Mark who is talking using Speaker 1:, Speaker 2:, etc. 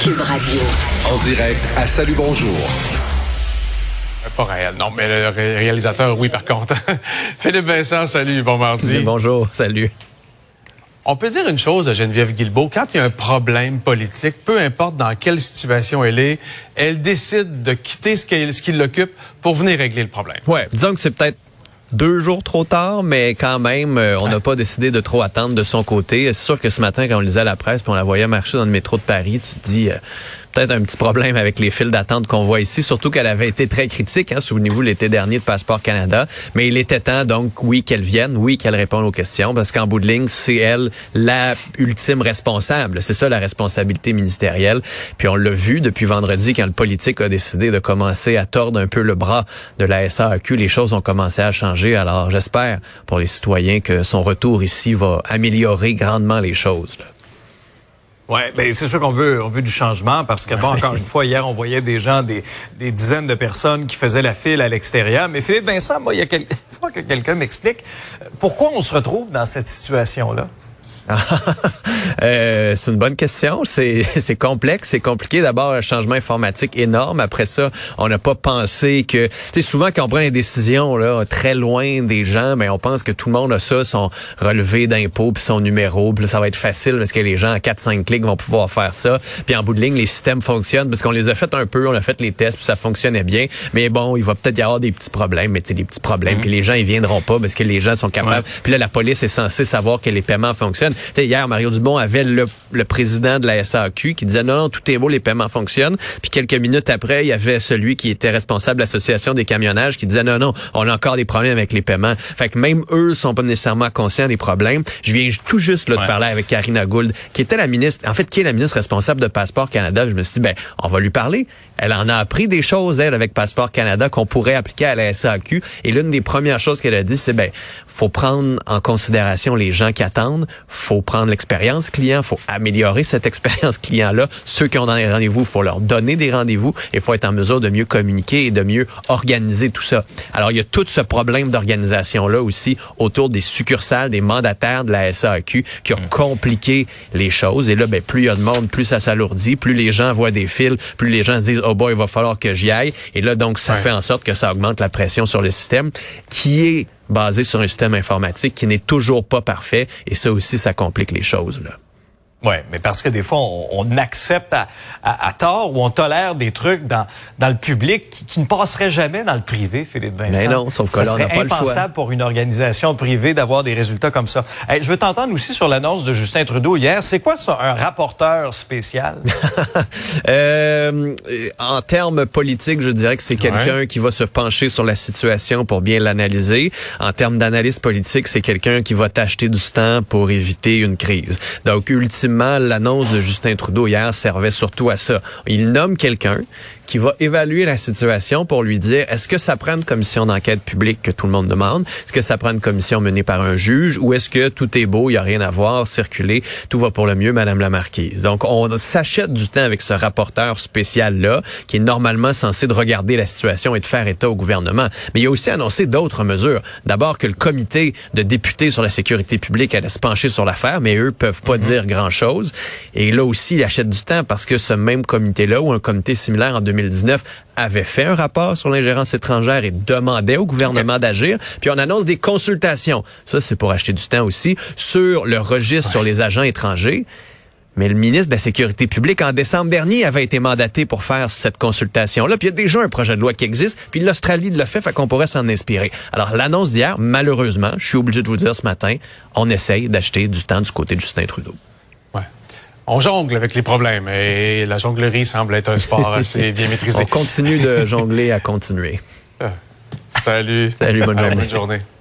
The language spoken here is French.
Speaker 1: Cube Radio. En direct à Salut Bonjour.
Speaker 2: Pas réel, non, mais le réalisateur, oui, par contre. Philippe Vincent, salut, bon mardi.
Speaker 3: Bonjour, salut.
Speaker 2: On peut dire une chose à Geneviève Guilbeault, quand il y a un problème politique, peu importe dans quelle situation elle est, elle décide de quitter ce qui l'occupe pour venir régler le problème.
Speaker 3: Ouais, disons que c'est peut-être deux jours trop tard, mais quand même, euh, on n'a pas décidé de trop attendre de son côté. C'est sûr que ce matin, quand on lisait la presse, puis on la voyait marcher dans le métro de Paris, tu te dis, euh, peut-être un petit problème avec les files d'attente qu'on voit ici, surtout qu'elle avait été très critique, hein, souvenez-vous, l'été dernier de Passeport Canada. Mais il était temps, donc, oui, qu'elle vienne, oui, qu'elle réponde aux questions, parce qu'en bout de ligne, c'est elle la ultime responsable. C'est ça la responsabilité ministérielle. Puis on l'a vu depuis vendredi, quand le politique a décidé de commencer à tordre un peu le bras de la SAQ, les choses ont commencé à changer. Alors j'espère pour les citoyens que son retour ici va améliorer grandement les choses. Là.
Speaker 2: Oui, ben c'est sûr qu'on veut, on veut du changement parce que, bon, encore une fois, hier, on voyait des gens, des, des dizaines de personnes qui faisaient la file à l'extérieur. Mais Philippe Vincent, moi, il y a que quelqu'un m'explique pourquoi on se retrouve dans cette situation-là?
Speaker 3: euh, c'est une bonne question. C'est, c'est complexe, c'est compliqué. D'abord, un changement informatique énorme. Après ça, on n'a pas pensé que... Tu sais, souvent, quand on prend des décisions là, très loin des gens, mais ben, on pense que tout le monde a ça, son relevé d'impôts, puis son numéro, puis ça va être facile parce que les gens, à 4-5 clics, vont pouvoir faire ça. Puis en bout de ligne, les systèmes fonctionnent parce qu'on les a fait un peu, on a fait les tests, puis ça fonctionnait bien. Mais bon, il va peut-être y avoir des petits problèmes, mais tu sais, des petits problèmes, mm-hmm. puis les gens, ils viendront pas parce que les gens sont capables. Puis là, la police est censée savoir que les paiements fonctionnent hier, Mario Dubon avait le, président de la SAQ qui disait non, non, tout est beau, les paiements fonctionnent. Puis quelques minutes après, il y avait celui qui était responsable de l'association des camionnages qui disait non, non, on a encore des problèmes avec les paiements. Fait que même eux sont pas nécessairement conscients des problèmes. Je viens tout juste là, de parler avec Karina Gould, qui était la ministre, en fait, qui est la ministre responsable de Passeport Canada. Je me suis dit, ben, on va lui parler. Elle en a appris des choses, elle, avec Passeport Canada, qu'on pourrait appliquer à la SAQ. Et l'une des premières choses qu'elle a dit, c'est, ben, faut prendre en considération les gens qui attendent, faut prendre l'expérience client, faut améliorer cette expérience client-là. Ceux qui ont des rendez-vous, faut leur donner des rendez-vous et faut être en mesure de mieux communiquer et de mieux organiser tout ça. Alors, il y a tout ce problème d'organisation-là aussi autour des succursales, des mandataires de la SAQ qui ont mm. compliqué les choses. Et là, ben, plus il y a de monde, plus ça s'alourdit, plus les gens voient des fils, plus les gens se disent, oh boy, il va falloir que j'y aille. Et là, donc, ça fait en sorte que ça augmente la pression sur le système qui est basé sur un système informatique qui n'est toujours pas parfait. Et ça aussi, ça complique les choses. Là.
Speaker 2: Oui, mais parce que des fois, on, accepte à, à, tort ou on tolère des trucs dans, dans le public qui, ne passeraient jamais dans le privé, Philippe Vincent.
Speaker 3: Mais non, sauf que là, on n'a pas le choix.
Speaker 2: impensable pour une organisation privée d'avoir des résultats comme ça. je veux t'entendre aussi sur l'annonce de Justin Trudeau hier. C'est quoi ça, un rapporteur spécial?
Speaker 3: euh, en termes politiques, je dirais que c'est quelqu'un qui va se pencher sur la situation pour bien l'analyser. En termes d'analyse politique, c'est quelqu'un qui va t'acheter du temps pour éviter une crise. Donc, ultimement, l'annonce de Justin Trudeau hier servait surtout à ça. Il nomme quelqu'un qui va évaluer la situation pour lui dire est-ce que ça prend une commission d'enquête publique que tout le monde demande? Est-ce que ça prend une commission menée par un juge? Ou est-ce que tout est beau, il y a rien à voir, circuler, tout va pour le mieux, Madame la Marquise? Donc on s'achète du temps avec ce rapporteur spécial là qui est normalement censé de regarder la situation et de faire état au gouvernement. Mais il a aussi annoncé d'autres mesures. D'abord que le comité de députés sur la sécurité publique allait se pencher sur l'affaire, mais eux peuvent pas mhm. dire grand chose. Et là aussi, il achète du temps parce que ce même comité là ou un comité similaire en 2000 2019 avait fait un rapport sur l'ingérence étrangère et demandait au gouvernement d'agir. Puis on annonce des consultations. Ça, c'est pour acheter du temps aussi sur le registre sur les agents étrangers. Mais le ministre de la Sécurité publique, en décembre dernier, avait été mandaté pour faire cette consultation-là. Puis il y a déjà un projet de loi qui existe. Puis l'Australie l'a fait, fait qu'on pourrait s'en inspirer. Alors, l'annonce d'hier, malheureusement, je suis obligé de vous dire ce matin, on essaye d'acheter du temps du côté de Justin Trudeau
Speaker 2: on jongle avec les problèmes et la jonglerie semble être un sport assez bien maîtrisé.
Speaker 3: On continue de jongler à continuer.
Speaker 2: Salut.
Speaker 3: Salut, bonne journée.
Speaker 2: bonne journée.